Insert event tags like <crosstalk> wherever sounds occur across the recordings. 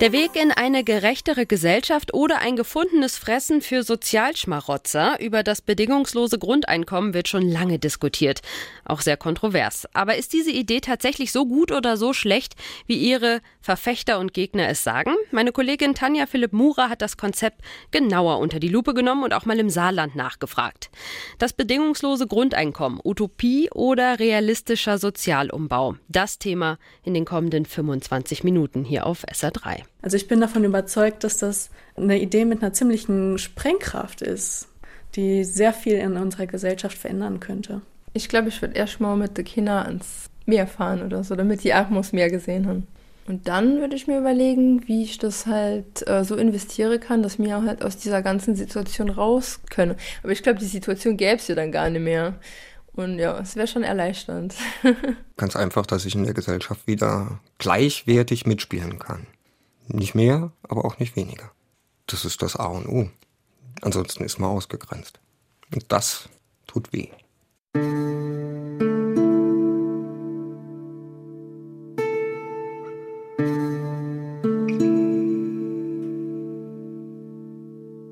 Der Weg in eine gerechtere Gesellschaft oder ein gefundenes Fressen für Sozialschmarotzer über das bedingungslose Grundeinkommen wird schon lange diskutiert. Auch sehr kontrovers. Aber ist diese Idee tatsächlich so gut oder so schlecht, wie ihre Verfechter und Gegner es sagen? Meine Kollegin Tanja Philipp Murer hat das Konzept genauer unter die Lupe genommen und auch mal im Saarland nachgefragt. Das bedingungslose Grundeinkommen, Utopie oder realistischer Sozialumbau? Das Thema in den kommenden 25 Minuten hier auf SR3. Also ich bin davon überzeugt, dass das eine Idee mit einer ziemlichen Sprengkraft ist, die sehr viel in unserer Gesellschaft verändern könnte. Ich glaube, ich würde erst mal mit den Kindern ans Meer fahren oder so, damit die auch mal das Meer gesehen haben. Und dann würde ich mir überlegen, wie ich das halt äh, so investieren kann, dass wir halt aus dieser ganzen Situation raus können. Aber ich glaube, die Situation gäbe es ja dann gar nicht mehr. Und ja, es wäre schon erleichternd. <laughs> Ganz einfach, dass ich in der Gesellschaft wieder gleichwertig mitspielen kann. Nicht mehr, aber auch nicht weniger. Das ist das A und O. Ansonsten ist man ausgegrenzt. Und das tut weh.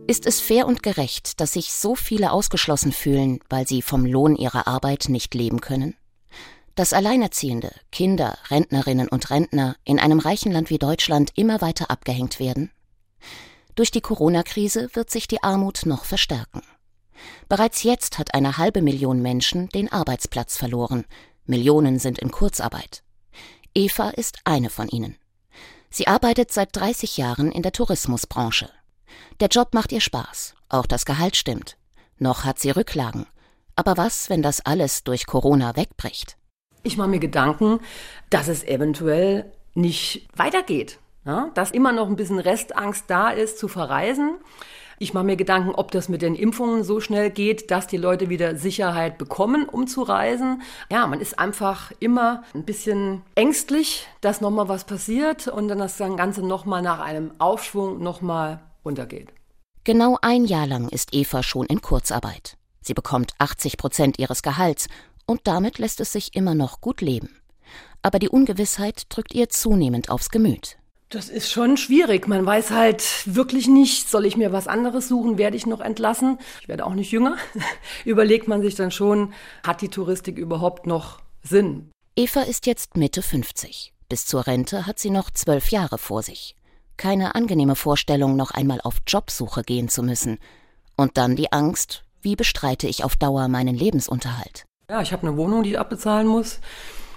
Ist es fair und gerecht, dass sich so viele ausgeschlossen fühlen, weil sie vom Lohn ihrer Arbeit nicht leben können? Dass Alleinerziehende, Kinder, Rentnerinnen und Rentner in einem reichen Land wie Deutschland immer weiter abgehängt werden? Durch die Corona-Krise wird sich die Armut noch verstärken. Bereits jetzt hat eine halbe Million Menschen den Arbeitsplatz verloren. Millionen sind in Kurzarbeit. Eva ist eine von ihnen. Sie arbeitet seit 30 Jahren in der Tourismusbranche. Der Job macht ihr Spaß, auch das Gehalt stimmt. Noch hat sie Rücklagen. Aber was, wenn das alles durch Corona wegbricht? Ich mache mir Gedanken, dass es eventuell nicht weitergeht. Ja? Dass immer noch ein bisschen Restangst da ist, zu verreisen. Ich mache mir Gedanken, ob das mit den Impfungen so schnell geht, dass die Leute wieder Sicherheit bekommen, um zu reisen. Ja, man ist einfach immer ein bisschen ängstlich, dass nochmal was passiert und dann das Ganze nochmal nach einem Aufschwung nochmal runtergeht. Genau ein Jahr lang ist Eva schon in Kurzarbeit. Sie bekommt 80 Prozent ihres Gehalts und damit lässt es sich immer noch gut leben. Aber die Ungewissheit drückt ihr zunehmend aufs Gemüt. Das ist schon schwierig. Man weiß halt wirklich nicht, soll ich mir was anderes suchen, werde ich noch entlassen? Ich werde auch nicht jünger. <laughs> Überlegt man sich dann schon, hat die Touristik überhaupt noch Sinn? Eva ist jetzt Mitte 50. Bis zur Rente hat sie noch zwölf Jahre vor sich. Keine angenehme Vorstellung, noch einmal auf Jobsuche gehen zu müssen. Und dann die Angst, wie bestreite ich auf Dauer meinen Lebensunterhalt? Ja, ich habe eine Wohnung, die ich abbezahlen muss.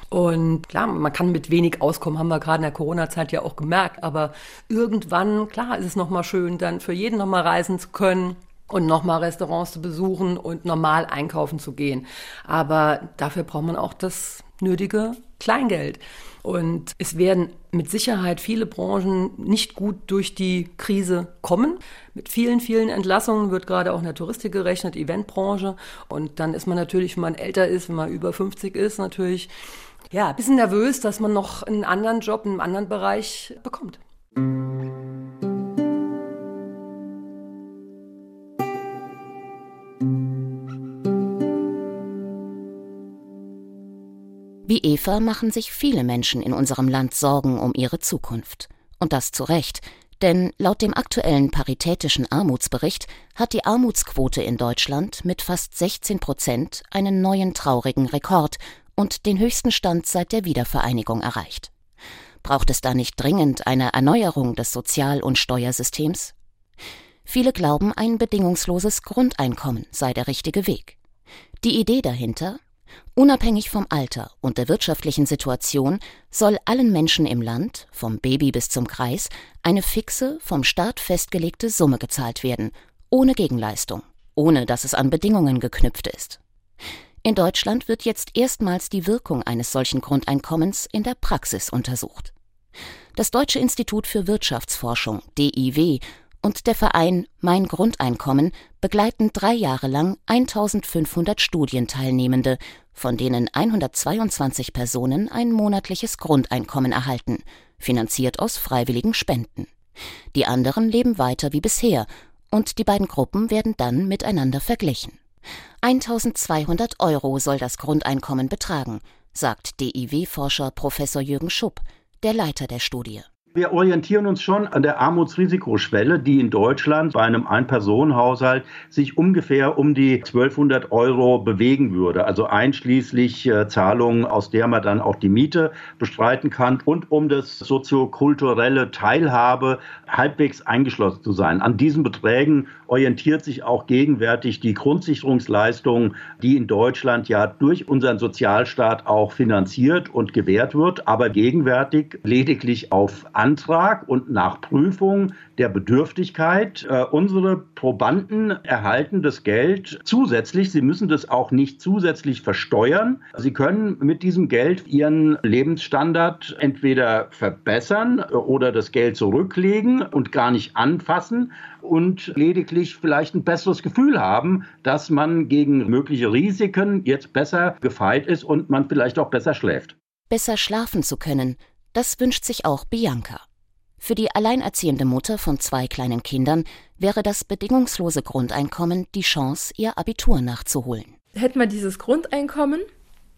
Und klar, man kann mit wenig auskommen, haben wir gerade in der Corona-Zeit ja auch gemerkt. Aber irgendwann, klar, ist es nochmal schön, dann für jeden nochmal reisen zu können und nochmal Restaurants zu besuchen und normal einkaufen zu gehen. Aber dafür braucht man auch das nötige Kleingeld. Und es werden mit Sicherheit viele Branchen nicht gut durch die Krise kommen. Mit vielen, vielen Entlassungen wird gerade auch in der Touristik gerechnet, Eventbranche. Und dann ist man natürlich, wenn man älter ist, wenn man über 50 ist, natürlich ja, ein bisschen nervös, dass man noch einen anderen Job, in einem anderen Bereich bekommt. Wie Eva machen sich viele Menschen in unserem Land Sorgen um ihre Zukunft. Und das zu Recht, denn laut dem aktuellen Paritätischen Armutsbericht hat die Armutsquote in Deutschland mit fast 16 Prozent einen neuen traurigen Rekord und den höchsten Stand seit der Wiedervereinigung erreicht. Braucht es da nicht dringend eine Erneuerung des Sozial- und Steuersystems? Viele glauben, ein bedingungsloses Grundeinkommen sei der richtige Weg. Die Idee dahinter, Unabhängig vom Alter und der wirtschaftlichen Situation soll allen Menschen im Land, vom Baby bis zum Kreis, eine fixe, vom Staat festgelegte Summe gezahlt werden, ohne Gegenleistung, ohne dass es an Bedingungen geknüpft ist. In Deutschland wird jetzt erstmals die Wirkung eines solchen Grundeinkommens in der Praxis untersucht. Das Deutsche Institut für Wirtschaftsforschung DIW und der Verein Mein Grundeinkommen begleiten drei Jahre lang 1500 Studienteilnehmende, von denen 122 Personen ein monatliches Grundeinkommen erhalten, finanziert aus freiwilligen Spenden. Die anderen leben weiter wie bisher, und die beiden Gruppen werden dann miteinander verglichen. 1200 Euro soll das Grundeinkommen betragen, sagt DIW-Forscher Professor Jürgen Schupp, der Leiter der Studie. Wir orientieren uns schon an der Armutsrisikoschwelle, die in Deutschland bei einem Ein-Personen-Haushalt sich ungefähr um die 1200 Euro bewegen würde. Also einschließlich äh, Zahlungen, aus der man dann auch die Miete bestreiten kann und um das soziokulturelle Teilhabe halbwegs eingeschlossen zu sein. An diesen Beträgen orientiert sich auch gegenwärtig die Grundsicherungsleistung, die in Deutschland ja durch unseren Sozialstaat auch finanziert und gewährt wird, aber gegenwärtig lediglich auf Antrag und nach Prüfung der Bedürftigkeit. Äh, unsere Probanden erhalten das Geld zusätzlich. Sie müssen das auch nicht zusätzlich versteuern. Sie können mit diesem Geld ihren Lebensstandard entweder verbessern oder das Geld zurücklegen und gar nicht anfassen und lediglich vielleicht ein besseres Gefühl haben, dass man gegen mögliche Risiken jetzt besser gefeit ist und man vielleicht auch besser schläft. Besser schlafen zu können, das wünscht sich auch Bianca. Für die alleinerziehende Mutter von zwei kleinen Kindern wäre das bedingungslose Grundeinkommen die Chance, ihr Abitur nachzuholen. Hätte man dieses Grundeinkommen,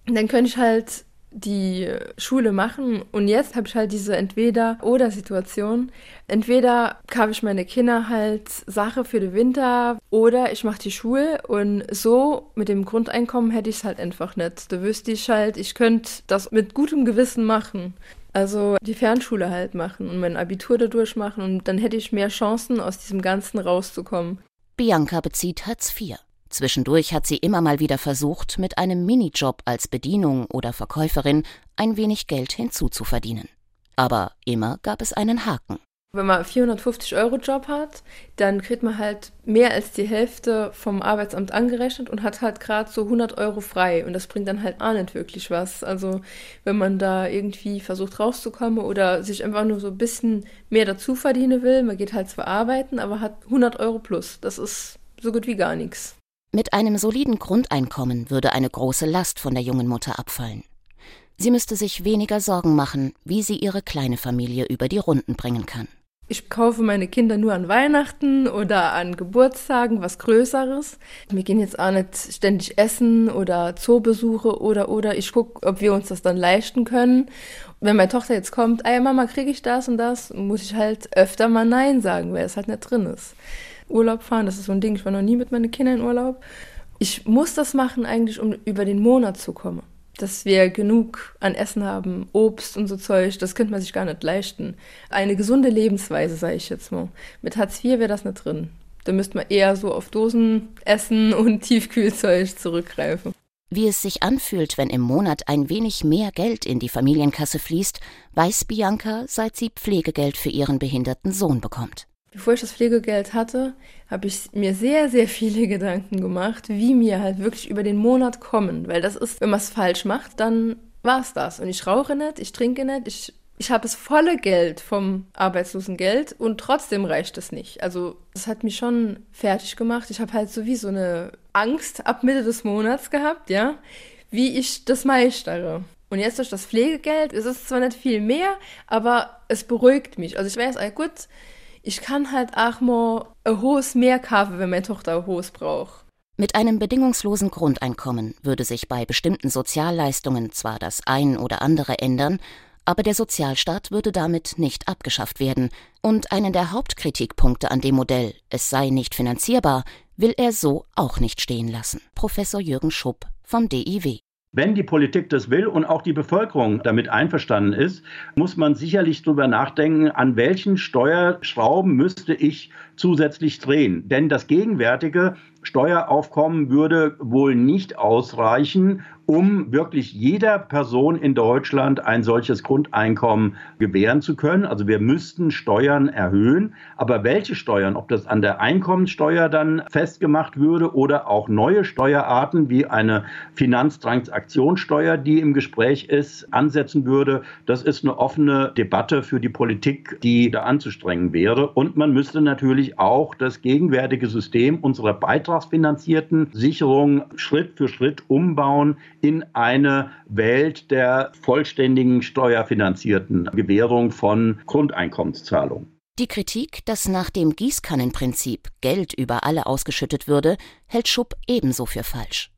dann könnte ich halt die Schule machen und jetzt habe ich halt diese Entweder-oder-Situation. Entweder kaufe ich meine Kinder halt Sache für den Winter oder ich mache die Schule und so mit dem Grundeinkommen hätte ich es halt einfach nicht. Da wüsste ich halt, ich könnte das mit gutem Gewissen machen. Also die Fernschule halt machen und mein Abitur dadurch machen und dann hätte ich mehr Chancen, aus diesem Ganzen rauszukommen. Bianca bezieht Hartz IV. Zwischendurch hat sie immer mal wieder versucht, mit einem Minijob als Bedienung oder Verkäuferin ein wenig Geld hinzuzuverdienen. Aber immer gab es einen Haken. Wenn man 450 Euro Job hat, dann kriegt man halt mehr als die Hälfte vom Arbeitsamt angerechnet und hat halt gerade so 100 Euro frei. Und das bringt dann halt auch nicht wirklich was. Also wenn man da irgendwie versucht rauszukommen oder sich einfach nur so ein bisschen mehr dazu verdienen will, man geht halt zwar arbeiten, aber hat 100 Euro plus. Das ist so gut wie gar nichts. Mit einem soliden Grundeinkommen würde eine große Last von der jungen Mutter abfallen. Sie müsste sich weniger Sorgen machen, wie sie ihre kleine Familie über die Runden bringen kann. Ich kaufe meine Kinder nur an Weihnachten oder an Geburtstagen was Größeres. Wir gehen jetzt auch nicht ständig essen oder Zoobesuche oder oder. Ich gucke, ob wir uns das dann leisten können. Wenn meine Tochter jetzt kommt, ey Mama, kriege ich das und das, muss ich halt öfter mal Nein sagen, weil es halt nicht drin ist. Urlaub fahren, das ist so ein Ding. Ich war noch nie mit meinen Kindern in Urlaub. Ich muss das machen eigentlich, um über den Monat zu kommen dass wir genug an Essen haben, Obst und so Zeug, das könnte man sich gar nicht leisten. Eine gesunde Lebensweise, sage ich jetzt mal. Mit Hartz IV wäre das nicht drin. Da müsste man eher so auf Dosen essen <laughs> und Tiefkühlzeug zurückgreifen. Wie es sich anfühlt, wenn im Monat ein wenig mehr Geld in die Familienkasse fließt, weiß Bianca, seit sie Pflegegeld für ihren behinderten Sohn bekommt. Bevor ich das Pflegegeld hatte, habe ich mir sehr, sehr viele <laughs> Gedanken gemacht, wie mir halt wirklich über den Monat kommen. Weil das ist, wenn man es falsch macht, dann war es das. Und ich rauche nicht, ich trinke nicht, ich, ich habe das volle Geld vom Arbeitslosengeld und trotzdem reicht es nicht. Also das hat mich schon fertig gemacht. Ich habe halt so wie so eine Angst ab Mitte des Monats gehabt, ja, wie ich das meistere. Und jetzt durch das Pflegegeld ist es zwar nicht viel mehr, aber es beruhigt mich. Also ich weiß, ah, gut, ich kann halt auch mal ein hohes Mehr kaufen, wenn meine Tochter ein hohes braucht. Mit einem bedingungslosen Grundeinkommen würde sich bei bestimmten Sozialleistungen zwar das ein oder andere ändern, aber der Sozialstaat würde damit nicht abgeschafft werden. Und einen der Hauptkritikpunkte an dem Modell, es sei nicht finanzierbar, will er so auch nicht stehen lassen. Professor Jürgen Schupp vom DIW. Wenn die Politik das will und auch die Bevölkerung damit einverstanden ist, muss man sicherlich darüber nachdenken, an welchen Steuerschrauben müsste ich zusätzlich drehen. Denn das gegenwärtige Steueraufkommen würde wohl nicht ausreichen, um wirklich jeder Person in Deutschland ein solches Grundeinkommen gewähren zu können. Also wir müssten Steuern erhöhen. Aber welche Steuern, ob das an der Einkommensteuer dann festgemacht würde oder auch neue Steuerarten wie eine Finanztransaktionssteuer, die im Gespräch ist, ansetzen würde, das ist eine offene Debatte für die Politik, die da anzustrengen wäre. Und man müsste natürlich auch das gegenwärtige System unserer beitragsfinanzierten Sicherung Schritt für Schritt umbauen in eine Welt der vollständigen steuerfinanzierten Gewährung von Grundeinkommenszahlungen. Die Kritik, dass nach dem Gießkannenprinzip Geld über alle ausgeschüttet würde, hält Schupp ebenso für falsch.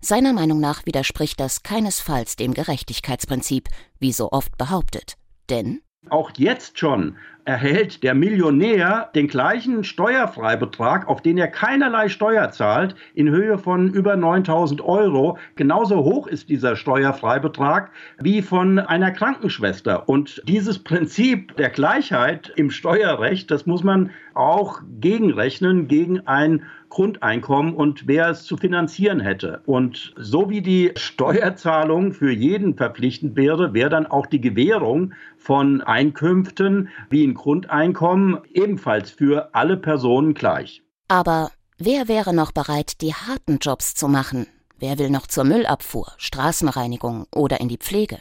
Seiner Meinung nach widerspricht das keinesfalls dem Gerechtigkeitsprinzip, wie so oft behauptet. Denn auch jetzt schon erhält der Millionär den gleichen Steuerfreibetrag, auf den er keinerlei Steuer zahlt, in Höhe von über 9000 Euro. Genauso hoch ist dieser Steuerfreibetrag wie von einer Krankenschwester. Und dieses Prinzip der Gleichheit im Steuerrecht, das muss man auch gegenrechnen gegen ein Grundeinkommen und wer es zu finanzieren hätte. Und so wie die Steuerzahlung für jeden verpflichtend wäre, wäre dann auch die Gewährung von Einkünften wie ein Grundeinkommen ebenfalls für alle Personen gleich. Aber wer wäre noch bereit, die harten Jobs zu machen? Wer will noch zur Müllabfuhr, Straßenreinigung oder in die Pflege?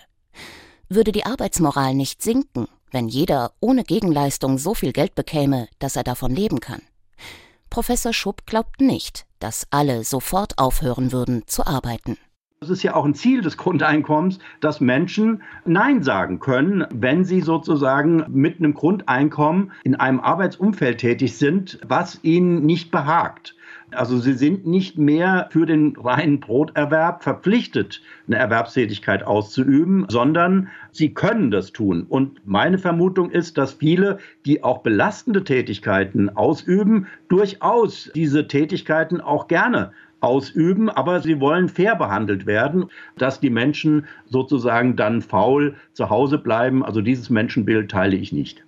Würde die Arbeitsmoral nicht sinken, wenn jeder ohne Gegenleistung so viel Geld bekäme, dass er davon leben kann? Professor Schupp glaubt nicht, dass alle sofort aufhören würden zu arbeiten. Es ist ja auch ein Ziel des Grundeinkommens, dass Menschen Nein sagen können, wenn sie sozusagen mit einem Grundeinkommen in einem Arbeitsumfeld tätig sind, was ihnen nicht behagt. Also sie sind nicht mehr für den reinen Broterwerb verpflichtet, eine Erwerbstätigkeit auszuüben, sondern sie können das tun. Und meine Vermutung ist, dass viele, die auch belastende Tätigkeiten ausüben, durchaus diese Tätigkeiten auch gerne ausüben, aber sie wollen fair behandelt werden, dass die Menschen sozusagen dann faul zu Hause bleiben. Also dieses Menschenbild teile ich nicht.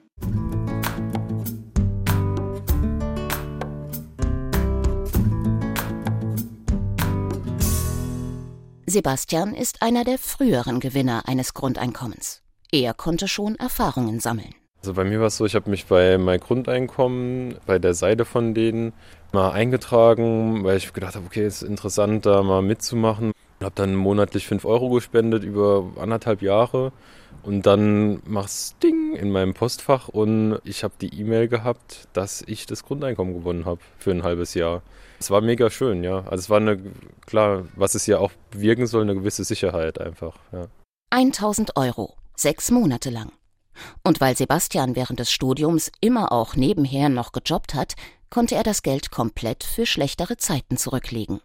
Sebastian ist einer der früheren Gewinner eines Grundeinkommens. Er konnte schon Erfahrungen sammeln. Also bei mir war es so, ich habe mich bei mein Grundeinkommen, bei der Seite von denen mal eingetragen, weil ich gedacht habe, okay, ist interessant, da mal mitzumachen. Habe dann monatlich 5 Euro gespendet über anderthalb Jahre und dann mach's Ding in meinem Postfach und ich habe die E-Mail gehabt, dass ich das Grundeinkommen gewonnen habe für ein halbes Jahr. Es war mega schön, ja. Also es war eine, klar, was es ja auch wirken soll, eine gewisse Sicherheit einfach, ja. 1000 Euro, sechs Monate lang. Und weil Sebastian während des Studiums immer auch nebenher noch gejobbt hat, konnte er das Geld komplett für schlechtere Zeiten zurücklegen.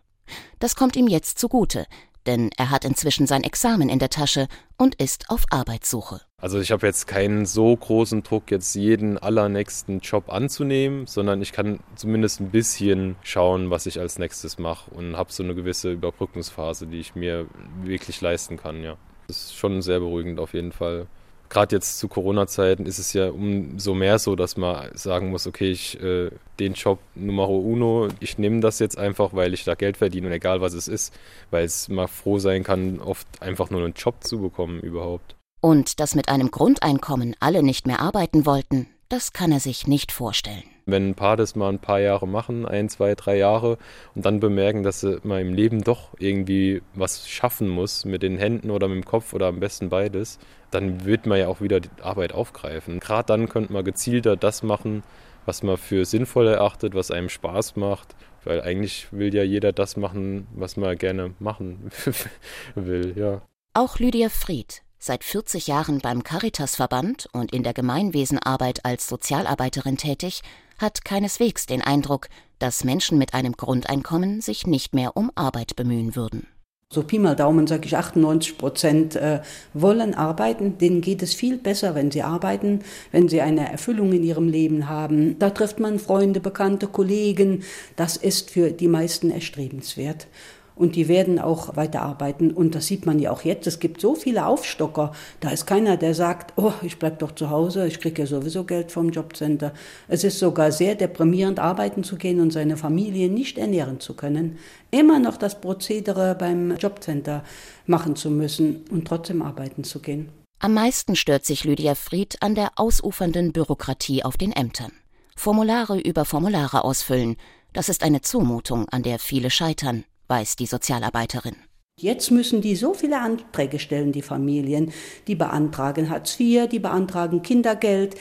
Das kommt ihm jetzt zugute, denn er hat inzwischen sein Examen in der Tasche und ist auf Arbeitssuche. Also ich habe jetzt keinen so großen Druck, jetzt jeden allernächsten Job anzunehmen, sondern ich kann zumindest ein bisschen schauen, was ich als nächstes mache und habe so eine gewisse Überbrückungsphase, die ich mir wirklich leisten kann, ja. Das ist schon sehr beruhigend auf jeden Fall gerade jetzt zu Corona-Zeiten ist es ja umso mehr so, dass man sagen muss, okay, ich äh, den Job Numero uno, ich nehme das jetzt einfach, weil ich da Geld verdiene und egal was es ist, weil es mal froh sein kann, oft einfach nur einen Job zu bekommen überhaupt. Und dass mit einem Grundeinkommen alle nicht mehr arbeiten wollten, das kann er sich nicht vorstellen. Wenn ein Paar das mal ein paar Jahre machen, ein, zwei, drei Jahre, und dann bemerken, dass mal im Leben doch irgendwie was schaffen muss, mit den Händen oder mit dem Kopf oder am besten beides, dann wird man ja auch wieder die Arbeit aufgreifen. Gerade dann könnte man gezielter das machen, was man für sinnvoll erachtet, was einem Spaß macht. Weil eigentlich will ja jeder das machen, was man gerne machen <laughs> will, ja. Auch Lydia Fried, seit 40 Jahren beim Caritasverband und in der Gemeinwesenarbeit als Sozialarbeiterin tätig, hat keineswegs den Eindruck, dass Menschen mit einem Grundeinkommen sich nicht mehr um Arbeit bemühen würden. So Pi mal Daumen sage ich, 98 Prozent äh, wollen arbeiten. Denen geht es viel besser, wenn sie arbeiten, wenn sie eine Erfüllung in ihrem Leben haben. Da trifft man Freunde, Bekannte, Kollegen. Das ist für die meisten erstrebenswert und die werden auch weiterarbeiten. Und das sieht man ja auch jetzt. Es gibt so viele Aufstocker. Da ist keiner, der sagt, oh, ich bleib doch zu Hause, ich kriege ja sowieso Geld vom Jobcenter. Es ist sogar sehr deprimierend, arbeiten zu gehen und seine Familie nicht ernähren zu können. Immer noch das Prozedere beim Jobcenter machen zu müssen und trotzdem arbeiten zu gehen. Am meisten stört sich Lydia Fried an der ausufernden Bürokratie auf den Ämtern. Formulare über Formulare ausfüllen, das ist eine Zumutung, an der viele scheitern weiß die Sozialarbeiterin. Jetzt müssen die so viele Anträge stellen, die Familien. Die beantragen Hartz IV, die beantragen Kindergeld.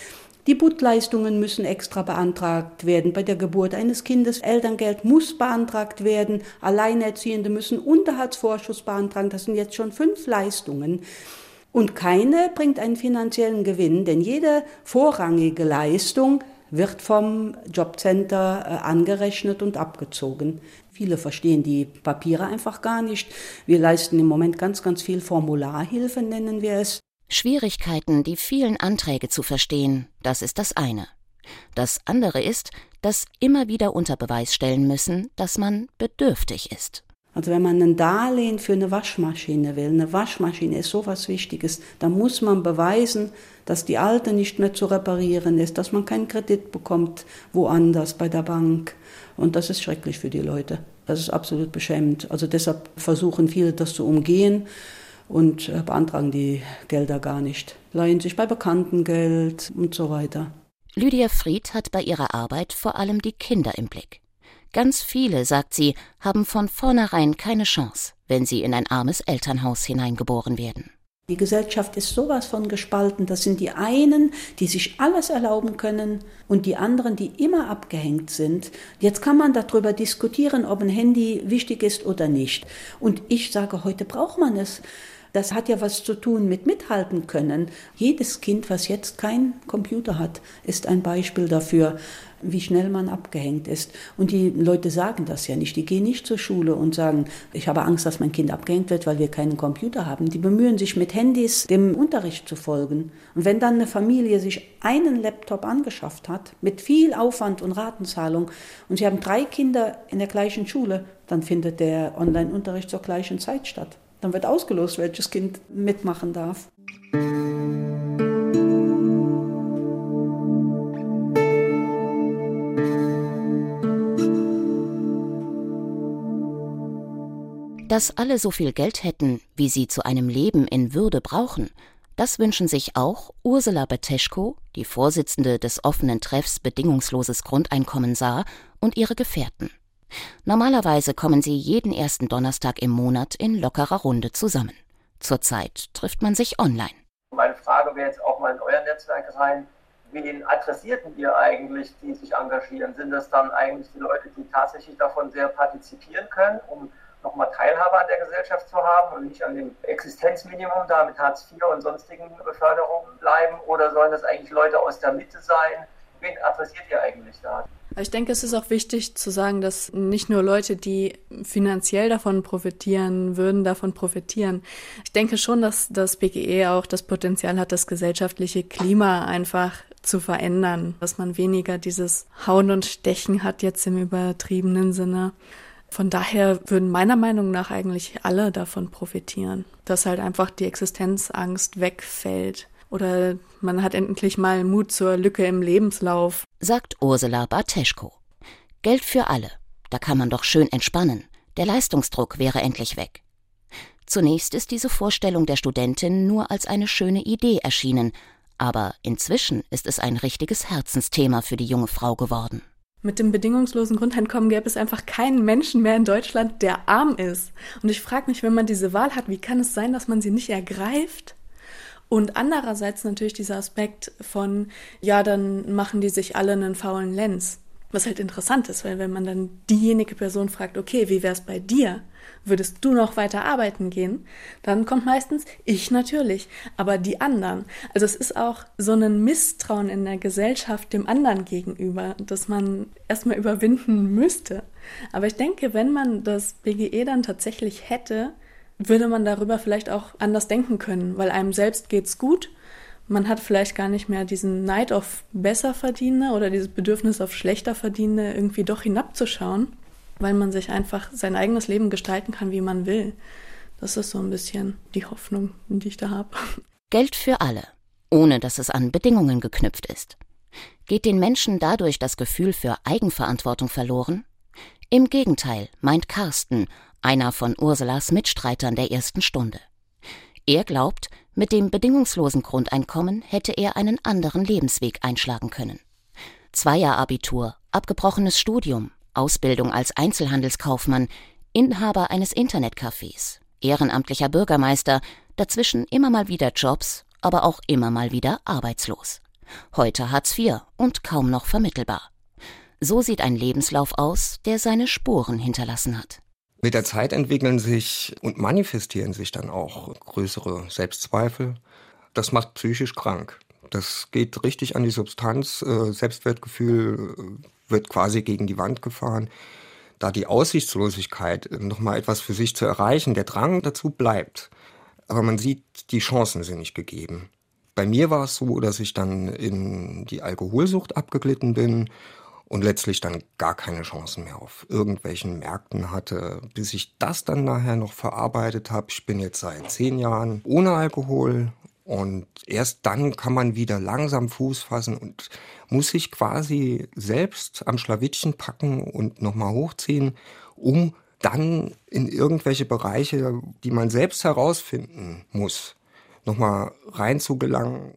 Die Butleistungen müssen extra beantragt werden. Bei der Geburt eines Kindes Elterngeld muss beantragt werden. Alleinerziehende müssen Unterhaltsvorschuss beantragen. Das sind jetzt schon fünf Leistungen. Und keine bringt einen finanziellen Gewinn, denn jede vorrangige Leistung wird vom Jobcenter äh, angerechnet und abgezogen. Viele verstehen die Papiere einfach gar nicht. Wir leisten im Moment ganz, ganz viel Formularhilfe, nennen wir es. Schwierigkeiten, die vielen Anträge zu verstehen, das ist das eine. Das andere ist, dass immer wieder unter Beweis stellen müssen, dass man bedürftig ist. Also wenn man ein Darlehen für eine Waschmaschine will, eine Waschmaschine ist sowas Wichtiges, dann muss man beweisen, dass die alte nicht mehr zu reparieren ist, dass man keinen Kredit bekommt woanders bei der Bank. Und das ist schrecklich für die Leute. Das ist absolut beschämend. Also deshalb versuchen viele das zu umgehen und äh, beantragen die Gelder gar nicht. Leihen sich bei Bekannten Geld und so weiter. Lydia Fried hat bei ihrer Arbeit vor allem die Kinder im Blick. Ganz viele, sagt sie, haben von vornherein keine Chance, wenn sie in ein armes Elternhaus hineingeboren werden. Die Gesellschaft ist sowas von gespalten. Das sind die einen, die sich alles erlauben können und die anderen, die immer abgehängt sind. Jetzt kann man darüber diskutieren, ob ein Handy wichtig ist oder nicht. Und ich sage, heute braucht man es. Das hat ja was zu tun mit mithalten können. Jedes Kind, was jetzt keinen Computer hat, ist ein Beispiel dafür, wie schnell man abgehängt ist. Und die Leute sagen das ja nicht. Die gehen nicht zur Schule und sagen, ich habe Angst, dass mein Kind abgehängt wird, weil wir keinen Computer haben. Die bemühen sich mit Handys dem Unterricht zu folgen. Und wenn dann eine Familie sich einen Laptop angeschafft hat, mit viel Aufwand und Ratenzahlung, und sie haben drei Kinder in der gleichen Schule, dann findet der Online-Unterricht zur gleichen Zeit statt. Dann wird ausgelost, welches Kind mitmachen darf. Dass alle so viel Geld hätten, wie sie zu einem Leben in Würde brauchen, das wünschen sich auch Ursula Beteschko, die Vorsitzende des offenen Treffs Bedingungsloses Grundeinkommen sah, und ihre Gefährten. Normalerweise kommen sie jeden ersten Donnerstag im Monat in lockerer Runde zusammen. Zurzeit trifft man sich online. Meine Frage wäre jetzt auch mal in euer Netzwerk rein. Wen adressierten ihr eigentlich, die sich engagieren? Sind das dann eigentlich die Leute, die tatsächlich davon sehr partizipieren können, um nochmal Teilhabe an der Gesellschaft zu haben und nicht an dem Existenzminimum da mit Hartz IV und sonstigen Beförderungen bleiben? Oder sollen das eigentlich Leute aus der Mitte sein? Wen adressiert ihr eigentlich da? Ich denke, es ist auch wichtig zu sagen, dass nicht nur Leute, die finanziell davon profitieren würden, davon profitieren. Ich denke schon, dass das BGE auch das Potenzial hat, das gesellschaftliche Klima einfach zu verändern, dass man weniger dieses Hauen und Stechen hat jetzt im übertriebenen Sinne. Von daher würden meiner Meinung nach eigentlich alle davon profitieren, dass halt einfach die Existenzangst wegfällt oder man hat endlich mal Mut zur Lücke im Lebenslauf. Sagt Ursula Barteschko. Geld für alle. Da kann man doch schön entspannen. Der Leistungsdruck wäre endlich weg. Zunächst ist diese Vorstellung der Studentin nur als eine schöne Idee erschienen, aber inzwischen ist es ein richtiges Herzensthema für die junge Frau geworden. Mit dem bedingungslosen Grundeinkommen gäbe es einfach keinen Menschen mehr in Deutschland, der arm ist. Und ich frage mich, wenn man diese Wahl hat, wie kann es sein, dass man sie nicht ergreift? Und andererseits natürlich dieser Aspekt von, ja, dann machen die sich alle einen faulen Lenz. Was halt interessant ist, weil wenn man dann diejenige Person fragt, okay, wie wär's bei dir? Würdest du noch weiter arbeiten gehen? Dann kommt meistens ich natürlich, aber die anderen. Also es ist auch so ein Misstrauen in der Gesellschaft dem anderen gegenüber, das man erstmal überwinden müsste. Aber ich denke, wenn man das BGE dann tatsächlich hätte, würde man darüber vielleicht auch anders denken können, weil einem selbst geht's gut. Man hat vielleicht gar nicht mehr diesen Neid auf besser Verdienende oder dieses Bedürfnis auf schlechter Verdienende irgendwie doch hinabzuschauen, weil man sich einfach sein eigenes Leben gestalten kann, wie man will. Das ist so ein bisschen die Hoffnung, die ich da habe. Geld für alle, ohne dass es an Bedingungen geknüpft ist. Geht den Menschen dadurch das Gefühl für Eigenverantwortung verloren? Im Gegenteil, meint Carsten, einer von Ursulas Mitstreitern der ersten Stunde. Er glaubt, mit dem bedingungslosen Grundeinkommen hätte er einen anderen Lebensweg einschlagen können. Zweier-Abitur, abgebrochenes Studium, Ausbildung als Einzelhandelskaufmann, Inhaber eines Internetcafés, ehrenamtlicher Bürgermeister, dazwischen immer mal wieder Jobs, aber auch immer mal wieder arbeitslos. Heute Hartz IV und kaum noch vermittelbar. So sieht ein Lebenslauf aus, der seine Spuren hinterlassen hat. Mit der Zeit entwickeln sich und manifestieren sich dann auch größere Selbstzweifel. Das macht psychisch krank. Das geht richtig an die Substanz. Äh, Selbstwertgefühl äh, wird quasi gegen die Wand gefahren. Da die Aussichtslosigkeit, äh, nochmal etwas für sich zu erreichen, der Drang dazu bleibt. Aber man sieht, die Chancen sind nicht gegeben. Bei mir war es so, dass ich dann in die Alkoholsucht abgeglitten bin und letztlich dann gar keine Chancen mehr auf irgendwelchen Märkten hatte, bis ich das dann nachher noch verarbeitet habe. Ich bin jetzt seit zehn Jahren ohne Alkohol und erst dann kann man wieder langsam Fuß fassen und muss sich quasi selbst am Schlawittchen packen und nochmal hochziehen, um dann in irgendwelche Bereiche, die man selbst herausfinden muss, nochmal reinzugelangen.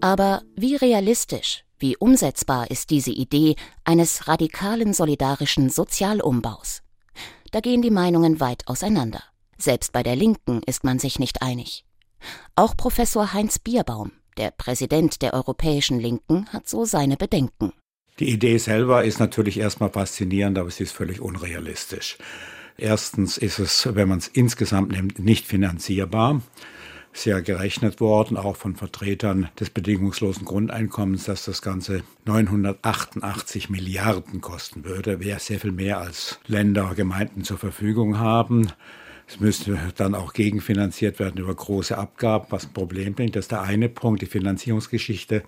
Aber wie realistisch, wie umsetzbar ist diese Idee eines radikalen solidarischen Sozialumbaus? Da gehen die Meinungen weit auseinander. Selbst bei der Linken ist man sich nicht einig. Auch Professor Heinz Bierbaum, der Präsident der Europäischen Linken, hat so seine Bedenken. Die Idee selber ist natürlich erstmal faszinierend, aber sie ist völlig unrealistisch. Erstens ist es, wenn man es insgesamt nimmt, nicht finanzierbar sehr gerechnet worden, auch von Vertretern des bedingungslosen Grundeinkommens, dass das Ganze 988 Milliarden kosten würde. Wäre sehr viel mehr als Länder, Gemeinden zur Verfügung haben. Es müsste dann auch gegenfinanziert werden über große Abgaben, was ein Problem bringt. Das ist der eine Punkt, die Finanzierungsgeschichte.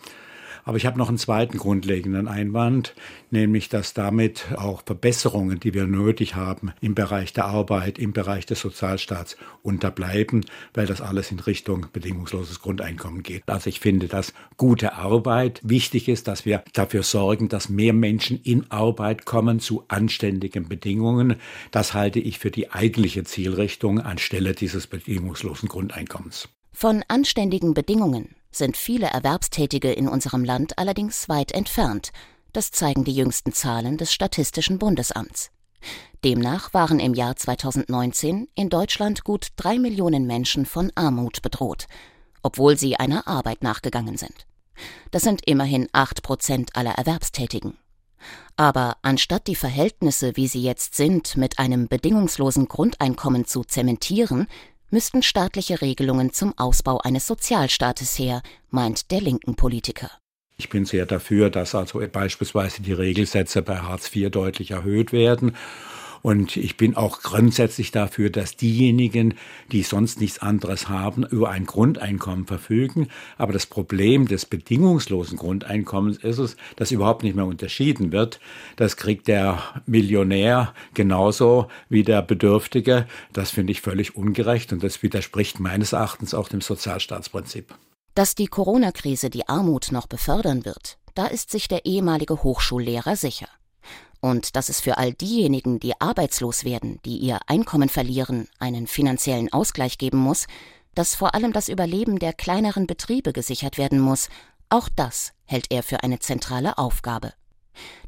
Aber ich habe noch einen zweiten grundlegenden Einwand, nämlich dass damit auch Verbesserungen, die wir nötig haben im Bereich der Arbeit, im Bereich des Sozialstaats unterbleiben, weil das alles in Richtung bedingungsloses Grundeinkommen geht. Also ich finde, dass gute Arbeit wichtig ist, dass wir dafür sorgen, dass mehr Menschen in Arbeit kommen zu anständigen Bedingungen. Das halte ich für die eigentliche Zielrichtung anstelle dieses bedingungslosen Grundeinkommens. Von anständigen Bedingungen sind viele Erwerbstätige in unserem Land allerdings weit entfernt. Das zeigen die jüngsten Zahlen des Statistischen Bundesamts. Demnach waren im Jahr 2019 in Deutschland gut drei Millionen Menschen von Armut bedroht, obwohl sie einer Arbeit nachgegangen sind. Das sind immerhin acht Prozent aller Erwerbstätigen. Aber anstatt die Verhältnisse, wie sie jetzt sind, mit einem bedingungslosen Grundeinkommen zu zementieren, müssten staatliche Regelungen zum Ausbau eines Sozialstaates her, meint der linken Politiker. Ich bin sehr dafür, dass also beispielsweise die Regelsätze bei Hartz IV deutlich erhöht werden und ich bin auch grundsätzlich dafür, dass diejenigen, die sonst nichts anderes haben, über ein Grundeinkommen verfügen. Aber das Problem des bedingungslosen Grundeinkommens ist es, dass überhaupt nicht mehr unterschieden wird. Das kriegt der Millionär genauso wie der Bedürftige. Das finde ich völlig ungerecht und das widerspricht meines Erachtens auch dem Sozialstaatsprinzip. Dass die Corona-Krise die Armut noch befördern wird, da ist sich der ehemalige Hochschullehrer sicher. Und dass es für all diejenigen, die arbeitslos werden, die ihr Einkommen verlieren, einen finanziellen Ausgleich geben muss, dass vor allem das Überleben der kleineren Betriebe gesichert werden muss, auch das hält er für eine zentrale Aufgabe.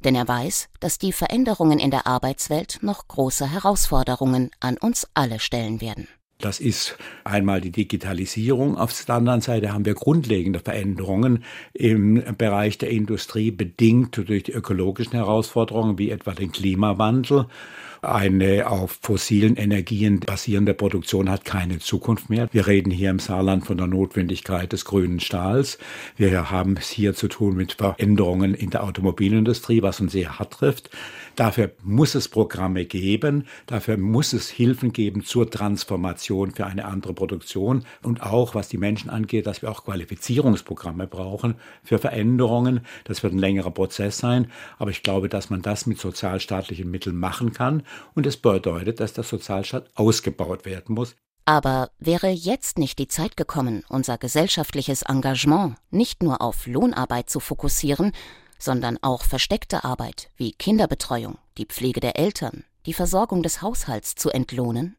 Denn er weiß, dass die Veränderungen in der Arbeitswelt noch große Herausforderungen an uns alle stellen werden. Das ist einmal die Digitalisierung. Auf der anderen Seite haben wir grundlegende Veränderungen im Bereich der Industrie, bedingt durch die ökologischen Herausforderungen, wie etwa den Klimawandel. Eine auf fossilen Energien basierende Produktion hat keine Zukunft mehr. Wir reden hier im Saarland von der Notwendigkeit des grünen Stahls. Wir haben es hier zu tun mit Veränderungen in der Automobilindustrie, was uns sehr hart trifft. Dafür muss es Programme geben, dafür muss es Hilfen geben zur Transformation für eine andere Produktion und auch, was die Menschen angeht, dass wir auch Qualifizierungsprogramme brauchen für Veränderungen. Das wird ein längerer Prozess sein, aber ich glaube, dass man das mit sozialstaatlichen Mitteln machen kann und es bedeutet, dass der Sozialstaat ausgebaut werden muss. Aber wäre jetzt nicht die Zeit gekommen, unser gesellschaftliches Engagement nicht nur auf Lohnarbeit zu fokussieren, sondern auch versteckte Arbeit wie Kinderbetreuung, die Pflege der Eltern, die Versorgung des Haushalts zu entlohnen?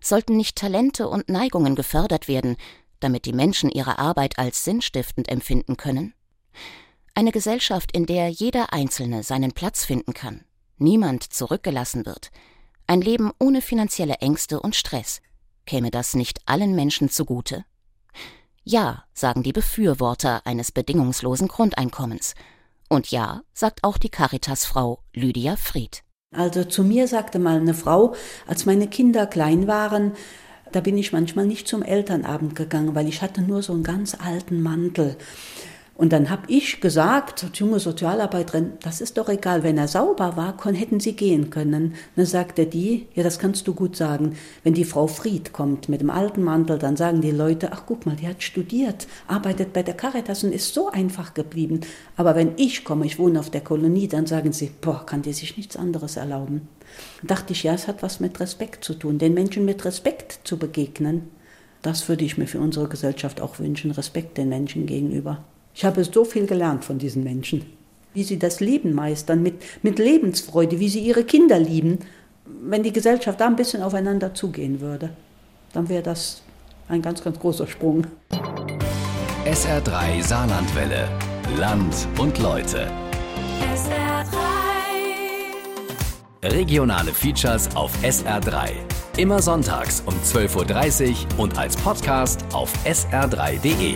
Sollten nicht Talente und Neigungen gefördert werden, damit die Menschen ihre Arbeit als sinnstiftend empfinden können? Eine Gesellschaft, in der jeder Einzelne seinen Platz finden kann, niemand zurückgelassen wird, ein Leben ohne finanzielle Ängste und Stress, käme das nicht allen Menschen zugute? Ja, sagen die Befürworter eines bedingungslosen Grundeinkommens. Und ja, sagt auch die Caritas-Frau Lydia Fried. Also zu mir sagte mal eine Frau, als meine Kinder klein waren, da bin ich manchmal nicht zum Elternabend gegangen, weil ich hatte nur so einen ganz alten Mantel. Und dann habe ich gesagt, junge Sozialarbeiterin, das ist doch egal, wenn er sauber war, hätten Sie gehen können. Dann sagte die, ja, das kannst du gut sagen. Wenn die Frau Fried kommt mit dem alten Mantel, dann sagen die Leute, ach guck mal, die hat studiert, arbeitet bei der Caritas und ist so einfach geblieben. Aber wenn ich komme, ich wohne auf der Kolonie, dann sagen sie, boah, kann die sich nichts anderes erlauben. Dann dachte ich, ja, es hat was mit Respekt zu tun, den Menschen mit Respekt zu begegnen. Das würde ich mir für unsere Gesellschaft auch wünschen, Respekt den Menschen gegenüber. Ich habe so viel gelernt von diesen Menschen, wie sie das Leben meistern, mit, mit Lebensfreude, wie sie ihre Kinder lieben. Wenn die Gesellschaft da ein bisschen aufeinander zugehen würde, dann wäre das ein ganz, ganz großer Sprung. SR3 Saarlandwelle. Land und Leute. SR3. Regionale Features auf SR3. Immer sonntags um 12.30 Uhr und als Podcast auf sr3.de.